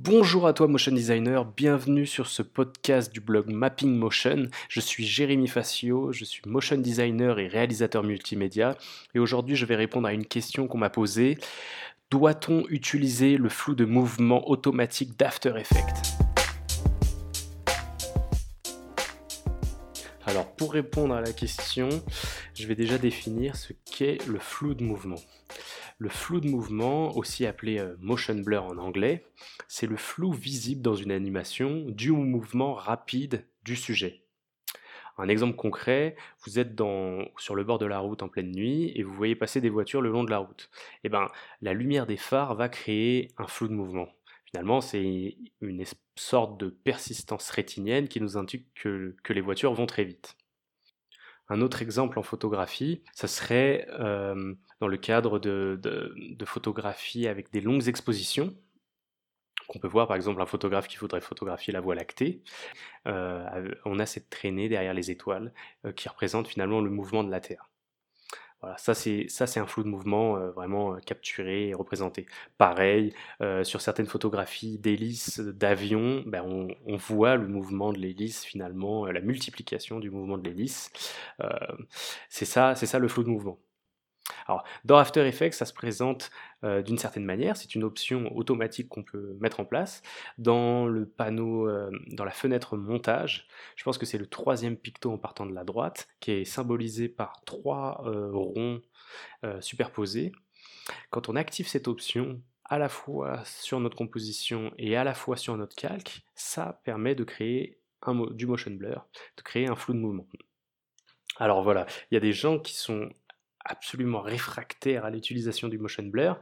Bonjour à toi motion designer, bienvenue sur ce podcast du blog Mapping Motion. Je suis Jérémy Facio, je suis motion designer et réalisateur multimédia et aujourd'hui je vais répondre à une question qu'on m'a posée. Doit-on utiliser le flou de mouvement automatique d'After Effects? Alors pour répondre à la question, je vais déjà définir ce qu'est le flou de mouvement. Le flou de mouvement, aussi appelé euh, motion blur en anglais, c'est le flou visible dans une animation dû au mouvement rapide du sujet. Un exemple concret, vous êtes sur le bord de la route en pleine nuit et vous voyez passer des voitures le long de la route. Eh ben, la lumière des phares va créer un flou de mouvement. Finalement, c'est une sorte de persistance rétinienne qui nous indique que les voitures vont très vite. Un autre exemple en photographie, ça serait euh, dans le cadre de, photographies avec des longues expositions, qu'on peut voir par exemple un photographe qui voudrait photographier la Voie lactée. Euh, on a cette traînée derrière les étoiles euh, qui représente finalement le mouvement de la Terre. Voilà, ça c'est ça c'est un flou de mouvement euh, vraiment euh, capturé et représenté. Pareil, euh, sur certaines photographies d'hélices d'avion, ben, on, voit le mouvement de l'hélice finalement, la multiplication du mouvement de l'hélice. c'est ça, c'est ça le flou de mouvement. Dans After Effects, ça se présente euh, d'une certaine manière. C'est une option automatique qu'on peut mettre en place. Dans le panneau, euh, dans la fenêtre montage, je pense que c'est le troisième picto en partant de la droite, qui est symbolisé par trois euh, ronds superposés. Quand on active cette option, à la fois sur notre composition et à la fois sur notre calque, ça permet de créer du motion blur, de créer un flou de mouvement. Alors voilà, il y a des gens qui sont absolument réfractaire à l'utilisation du motion blur.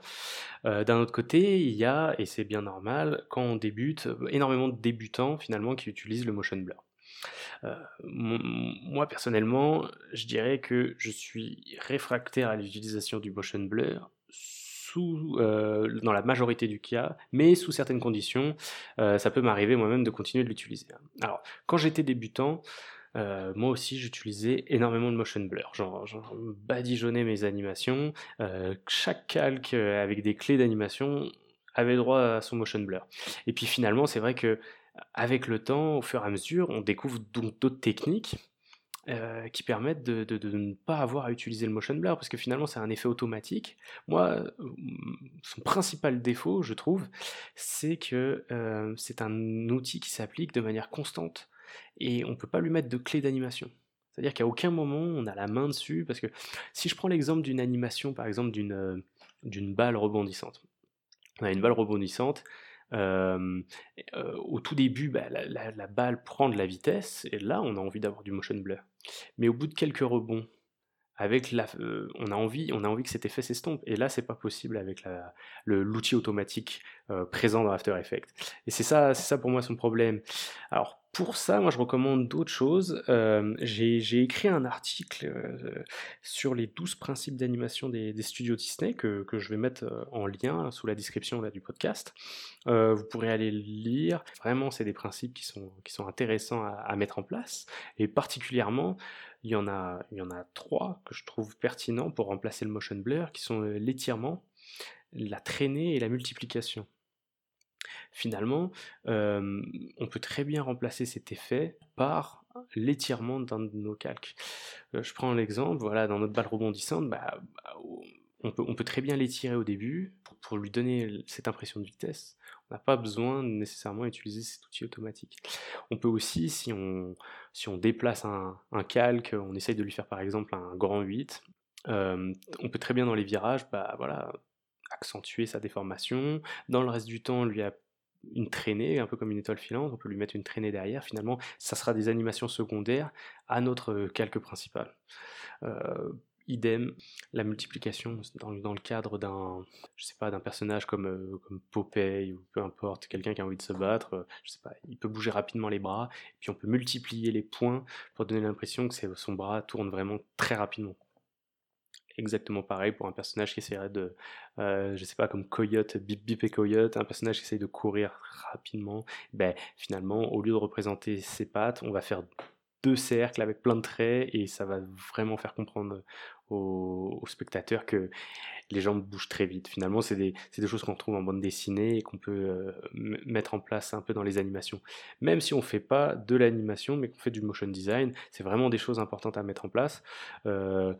Euh, d'un autre côté, il y a, et c'est bien normal, quand on débute, énormément de débutants finalement qui utilisent le motion blur. Euh, moi personnellement, je dirais que je suis réfractaire à l'utilisation du motion blur sous, euh, dans la majorité du cas, mais sous certaines conditions, ça peut m'arriver moi-même de continuer de l'utiliser. Alors, quand j'étais débutant, euh, moi aussi, j'utilisais énormément de motion blur. Genre, badigeonnais mes animations. Euh, chaque calque euh, avec des clés d'animation avait droit à son motion blur. Et puis finalement, c'est vrai que avec le temps, au fur et à mesure, on découvre d'autres techniques qui permettent de, ne pas avoir à utiliser le motion blur parce que finalement c'est un effet automatique. Moi, son principal défaut, je trouve, c'est que c'est un outil qui s'applique de manière constante et on ne peut pas lui mettre de clé d'animation. C'est-à-dire qu'à aucun moment on a la main dessus, parce que si je prends l'exemple d'une animation, par exemple d'une euh, balle rebondissante, on a une balle rebondissante, euh, euh, au tout début, bah, la, balle prend de la vitesse, et là on a envie d'avoir du motion blur. Mais au bout de quelques rebonds, avec la, on a envie, on a envie que cet effet s'estompe, et là c'est pas possible avec l'outil automatique présent dans After Effects. Et c'est ça, c'est ça pour moi son problème. Alors pour ça, moi je recommande d'autres choses. Euh, j'ai écrit un article euh, sur les 12 principes d'animation des, studios Disney que, je vais mettre euh, en lien sous la description là, du podcast. vous pourrez aller le lire. Vraiment, c'est des principes qui sont, qui sont intéressants à, mettre en place. Et particulièrement, il y, en a, il y en a trois que je trouve pertinents pour remplacer le motion blur, qui sont l'étirement, la traînée et la multiplication finalement, on peut très bien remplacer cet effet par l'étirement d'un de nos calques. je prends l'exemple, voilà, dans notre balle rebondissante, bah, on, peut, on, peut, très bien l'étirer au début pour, lui donner cette impression de vitesse. On n'a pas besoin de nécessairement utiliser cet outil automatique. On peut aussi, si on, si on déplace un, calque, on essaye de lui faire par exemple un grand 8, on peut très bien dans les virages, bah, voilà, accentuer sa déformation. Dans le reste du temps, lui une traînée, un peu comme une étoile filante, on peut lui mettre une traînée derrière, finalement, ça sera des animations secondaires à notre euh, calque principal. Euh, idem, la multiplication dans, le cadre d'un, je sais pas, d'un personnage comme, euh, comme Popeye ou peu importe, quelqu'un qui a envie de se battre, je sais pas, il peut bouger rapidement les bras, et puis on peut multiplier les points pour donner l'impression que son bras tourne vraiment très rapidement exactement pareil pour un personnage qui essaierait de, euh, je sais pas, comme Coyote, Bip Bip et Coyote, un personnage qui essaye de courir rapidement. Ben, finalement, au lieu de représenter ses pattes, on va faire deux cercles avec plein de traits et ça va vraiment faire comprendre aux, spectateurs que les jambes bougent très vite. Finalement, c'est des, des, choses qu'on trouve en bande dessinée et qu'on peut euh, mettre en place un peu dans les animations. Même si on ne fait pas de l'animation, mais qu'on fait du motion design, c'est vraiment des choses importantes à mettre en place. Euh,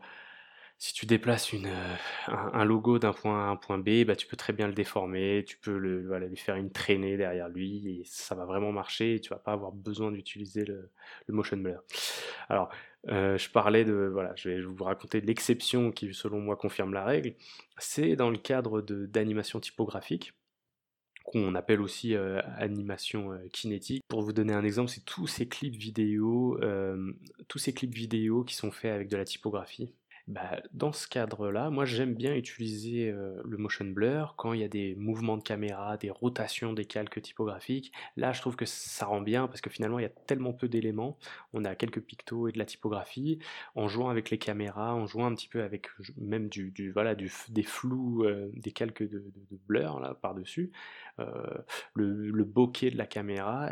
si tu déplaces euh, un, logo d'un point A à un point B, bah, tu peux très bien le déformer, tu peux lui faire une traînée derrière lui et ça va vraiment marcher et tu vas pas avoir besoin d'utiliser le, motion blur. Alors, euh, je parlais de, voilà, je vais vous raconter l'exception qui, selon moi, confirme la règle. C'est dans le cadre d'animation typographique qu'on appelle aussi euh, animation kinétique. Pour vous donner un exemple, c'est tous ces clips vidéo, tous ces clips vidéo qui sont faits avec de la typographie. Bah, dans ce cadre-là, moi j'aime bien utiliser le motion blur quand il y a des mouvements de caméra, des rotations des calques typographiques. Là, je trouve que ça rend bien parce que finalement il y a tellement peu d'éléments. On a quelques pictos et de la typographie. En jouant avec les caméras, en jouant un petit peu avec même du, voilà, des flous, des calques de, blur là par-dessus, le, le, bokeh de la caméra,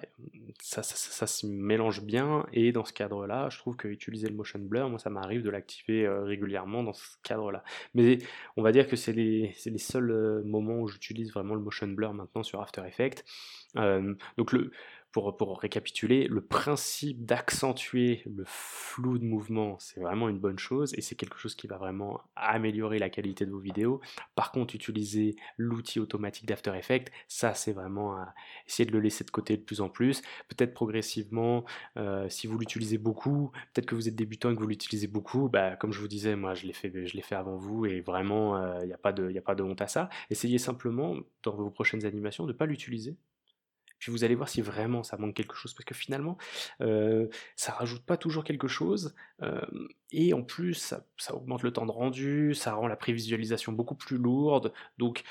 ça, ça, se mélange bien. Et dans ce cadre-là, je trouve que utiliser le motion blur, moi ça m'arrive de l'activer régulièrement dans ce cadre-là. Mais on va dire que c'est les, les, seuls euh, moments où j'utilise vraiment le motion blur maintenant sur After Effects. Euh, donc le, pour, récapituler, le principe d'accentuer le flou de mouvement, c'est vraiment une bonne chose et c'est quelque chose qui va vraiment améliorer la qualité de vos vidéos. Par contre, utiliser l'outil automatique d'After Effects, ça c'est vraiment à essayer de le laisser de côté de plus en plus. Peut-être progressivement, euh, si vous l'utilisez beaucoup, peut-être que vous êtes débutant et que vous l'utilisez beaucoup, bah, comme je vous disais, moi je l'ai fait, avant vous et vraiment il euh, n'y a, a pas de honte à ça. Essayez simplement dans vos prochaines animations de ne pas l'utiliser puis vous allez voir si vraiment ça manque quelque chose, parce que finalement, euh, ça rajoute pas toujours quelque chose, et en plus, ça, augmente le temps de rendu, ça rend la prévisualisation beaucoup plus lourde, donc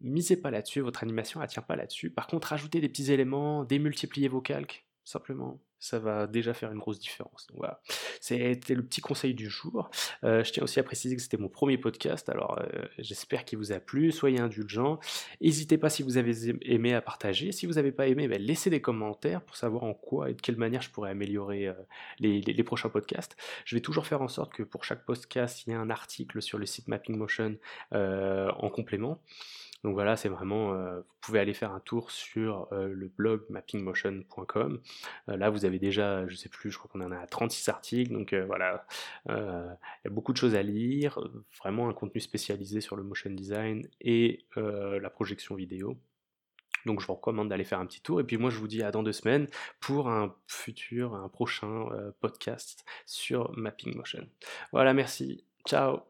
misez pas là-dessus, votre animation ne tient pas là-dessus. Par contre, rajoutez des petits éléments, démultipliez vos calques, simplement ça va déjà faire une grosse différence. Donc voilà, c'était le petit conseil du jour. Euh, je tiens aussi à préciser que c'était mon premier podcast, alors euh, j'espère qu'il vous a plu, soyez indulgents. N'hésitez pas si vous avez aimé à partager. Si vous n'avez pas aimé, ben, laissez des commentaires pour savoir en quoi et de quelle manière je pourrais améliorer euh, les, les, prochains podcasts. Je vais toujours faire en sorte que pour chaque podcast, il y ait un article sur le site Mapping Motion en complément. Donc voilà, c'est vraiment, vous pouvez aller faire un tour sur le blog mappingmotion.com. Là, vous avez déjà, je sais plus, je crois qu'on en a 36 articles, donc voilà, il y a beaucoup de choses à lire, vraiment un contenu spécialisé sur le motion design et la projection vidéo. Donc je vous recommande d'aller faire un petit tour. Et puis moi je vous dis à dans deux semaines pour un futur, un prochain podcast sur Mapping Motion. Voilà, merci. Ciao